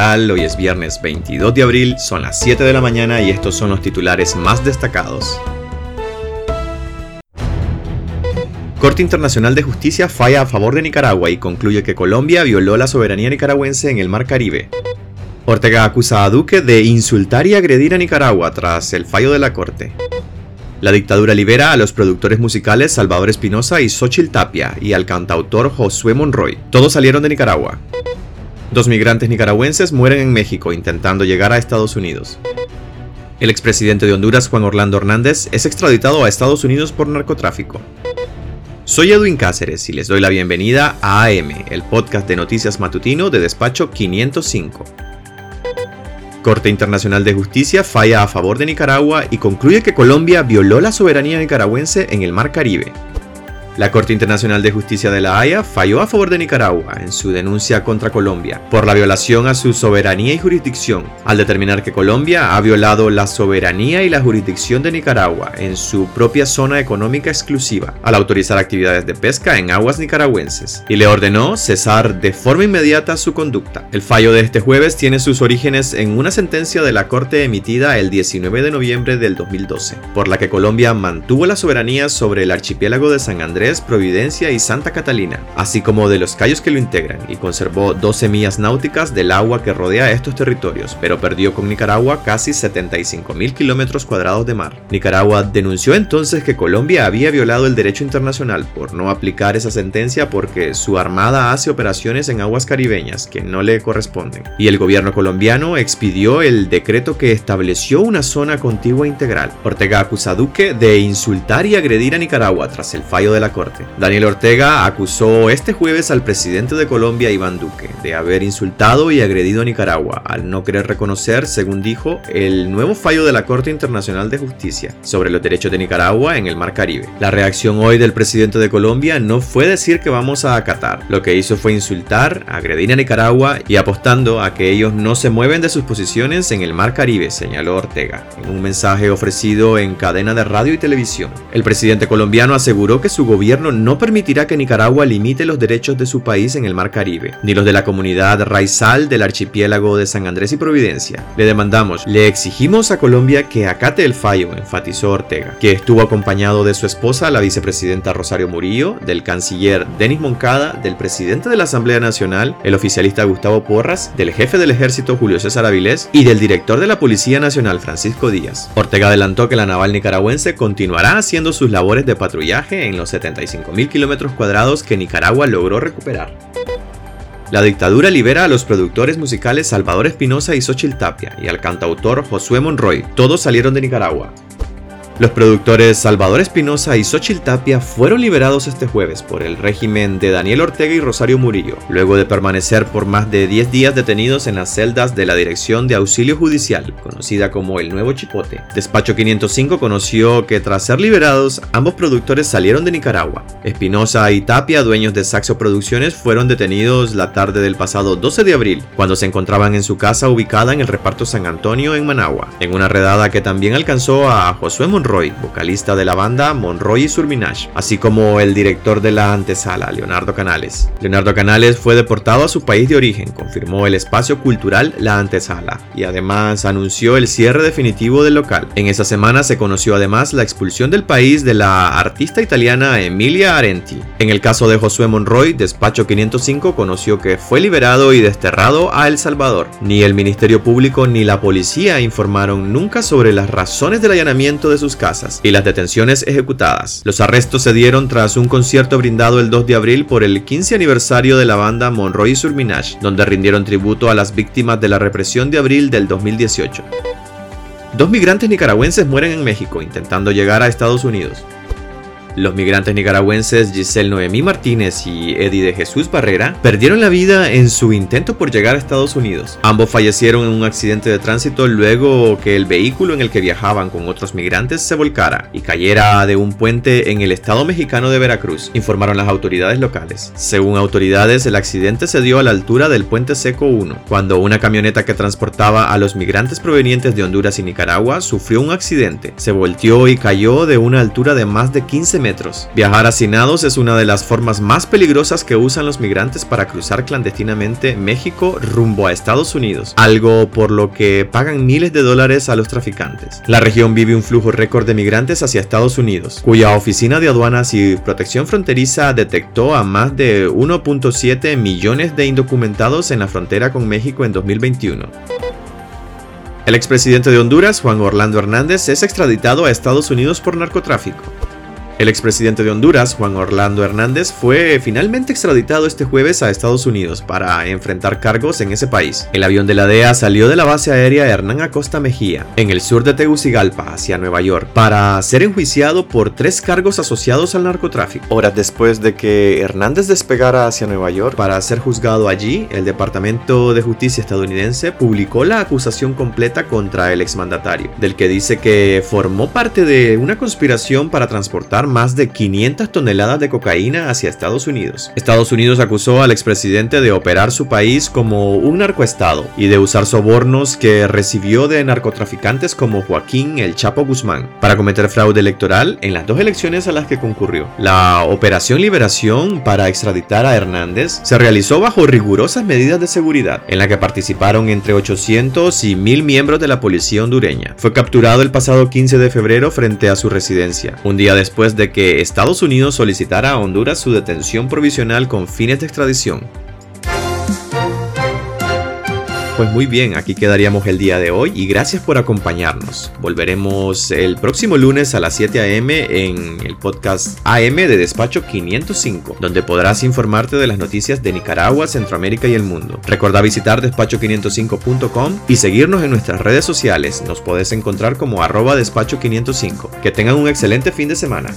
Hoy es viernes 22 de abril, son las 7 de la mañana y estos son los titulares más destacados. Corte Internacional de Justicia falla a favor de Nicaragua y concluye que Colombia violó la soberanía nicaragüense en el Mar Caribe. Ortega acusa a Duque de insultar y agredir a Nicaragua tras el fallo de la Corte. La dictadura libera a los productores musicales Salvador Espinosa y Xochitl Tapia y al cantautor Josué Monroy. Todos salieron de Nicaragua. Dos migrantes nicaragüenses mueren en México intentando llegar a Estados Unidos. El expresidente de Honduras, Juan Orlando Hernández, es extraditado a Estados Unidos por narcotráfico. Soy Edwin Cáceres y les doy la bienvenida a AM, el podcast de noticias matutino de Despacho 505. Corte Internacional de Justicia falla a favor de Nicaragua y concluye que Colombia violó la soberanía nicaragüense en el Mar Caribe. La Corte Internacional de Justicia de la Haya falló a favor de Nicaragua en su denuncia contra Colombia por la violación a su soberanía y jurisdicción, al determinar que Colombia ha violado la soberanía y la jurisdicción de Nicaragua en su propia zona económica exclusiva, al autorizar actividades de pesca en aguas nicaragüenses, y le ordenó cesar de forma inmediata su conducta. El fallo de este jueves tiene sus orígenes en una sentencia de la Corte emitida el 19 de noviembre del 2012, por la que Colombia mantuvo la soberanía sobre el archipiélago de San Andrés Providencia y Santa Catalina, así como de los callos que lo integran, y conservó 12 millas náuticas del agua que rodea estos territorios, pero perdió con Nicaragua casi 75 mil kilómetros cuadrados de mar. Nicaragua denunció entonces que Colombia había violado el derecho internacional por no aplicar esa sentencia porque su armada hace operaciones en aguas caribeñas que no le corresponden, y el gobierno colombiano expidió el decreto que estableció una zona contigua integral. Ortega acusa a Duque de insultar y agredir a Nicaragua tras el fallo de la Daniel Ortega acusó este jueves al presidente de Colombia, Iván Duque, de haber insultado y agredido a Nicaragua al no querer reconocer, según dijo, el nuevo fallo de la Corte Internacional de Justicia sobre los derechos de Nicaragua en el Mar Caribe. La reacción hoy del presidente de Colombia no fue decir que vamos a acatar, lo que hizo fue insultar, agredir a Nicaragua y apostando a que ellos no se mueven de sus posiciones en el Mar Caribe, señaló Ortega, en un mensaje ofrecido en cadena de radio y televisión. El presidente colombiano aseguró que su gobierno gobierno no permitirá que Nicaragua limite los derechos de su país en el Mar Caribe, ni los de la comunidad raizal del archipiélago de San Andrés y Providencia. Le demandamos, le exigimos a Colombia que acate el fallo, enfatizó Ortega, que estuvo acompañado de su esposa, la vicepresidenta Rosario Murillo, del canciller Denis Moncada, del presidente de la Asamblea Nacional, el oficialista Gustavo Porras, del jefe del ejército Julio César Avilés y del director de la Policía Nacional Francisco Díaz. Ortega adelantó que la naval nicaragüense continuará haciendo sus labores de patrullaje en los 70 mil kilómetros cuadrados que Nicaragua logró recuperar. La dictadura libera a los productores musicales Salvador Espinosa y Xochitl Tapia y al cantautor Josué Monroy. Todos salieron de Nicaragua. Los productores Salvador Espinosa y Xochitl Tapia fueron liberados este jueves por el régimen de Daniel Ortega y Rosario Murillo, luego de permanecer por más de 10 días detenidos en las celdas de la Dirección de Auxilio Judicial, conocida como el Nuevo Chipote. Despacho 505 conoció que tras ser liberados, ambos productores salieron de Nicaragua. Espinosa y Tapia, dueños de Saxo Producciones, fueron detenidos la tarde del pasado 12 de abril, cuando se encontraban en su casa ubicada en el reparto San Antonio en Managua, en una redada que también alcanzó a Josué Monroy Monroy, vocalista de la banda Monroy y Surminage, así como el director de la antesala, Leonardo Canales. Leonardo Canales fue deportado a su país de origen, confirmó el espacio cultural La Antesala, y además anunció el cierre definitivo del local. En esa semana se conoció además la expulsión del país de la artista italiana Emilia Arenti. En el caso de Josué Monroy, Despacho 505 conoció que fue liberado y desterrado a El Salvador. Ni el Ministerio Público ni la policía informaron nunca sobre las razones del allanamiento de sus casas y las detenciones ejecutadas. Los arrestos se dieron tras un concierto brindado el 2 de abril por el 15 aniversario de la banda Monroy Surminage, donde rindieron tributo a las víctimas de la represión de abril del 2018. Dos migrantes nicaragüenses mueren en México intentando llegar a Estados Unidos. Los migrantes nicaragüenses Giselle Noemí Martínez y Eddie de Jesús Barrera perdieron la vida en su intento por llegar a Estados Unidos. Ambos fallecieron en un accidente de tránsito luego que el vehículo en el que viajaban con otros migrantes se volcara y cayera de un puente en el estado mexicano de Veracruz, informaron las autoridades locales. Según autoridades, el accidente se dio a la altura del puente Seco 1, cuando una camioneta que transportaba a los migrantes provenientes de Honduras y Nicaragua sufrió un accidente, se volteó y cayó de una altura de más de 15 metros Viajar hacinados es una de las formas más peligrosas que usan los migrantes para cruzar clandestinamente México rumbo a Estados Unidos, algo por lo que pagan miles de dólares a los traficantes. La región vive un flujo récord de migrantes hacia Estados Unidos, cuya Oficina de Aduanas y Protección Fronteriza detectó a más de 1.7 millones de indocumentados en la frontera con México en 2021. El expresidente de Honduras, Juan Orlando Hernández, es extraditado a Estados Unidos por narcotráfico. El expresidente de Honduras, Juan Orlando Hernández, fue finalmente extraditado este jueves a Estados Unidos para enfrentar cargos en ese país. El avión de la DEA salió de la base aérea Hernán Acosta Mejía, en el sur de Tegucigalpa, hacia Nueva York, para ser enjuiciado por tres cargos asociados al narcotráfico. Horas después de que Hernández despegara hacia Nueva York para ser juzgado allí, el Departamento de Justicia estadounidense publicó la acusación completa contra el exmandatario, del que dice que formó parte de una conspiración para transportar más de 500 toneladas de cocaína hacia Estados Unidos. Estados Unidos acusó al expresidente de operar su país como un narcoestado y de usar sobornos que recibió de narcotraficantes como Joaquín El Chapo Guzmán para cometer fraude electoral en las dos elecciones a las que concurrió. La Operación Liberación para extraditar a Hernández se realizó bajo rigurosas medidas de seguridad, en la que participaron entre 800 y 1000 miembros de la policía hondureña. Fue capturado el pasado 15 de febrero frente a su residencia, un día después de que Estados Unidos solicitara a Honduras su detención provisional con fines de extradición. Pues muy bien, aquí quedaríamos el día de hoy y gracias por acompañarnos. Volveremos el próximo lunes a las 7 a.m. en el podcast AM de Despacho 505, donde podrás informarte de las noticias de Nicaragua, Centroamérica y el mundo. Recuerda visitar despacho505.com y seguirnos en nuestras redes sociales. Nos podés encontrar como arroba despacho505. Que tengan un excelente fin de semana.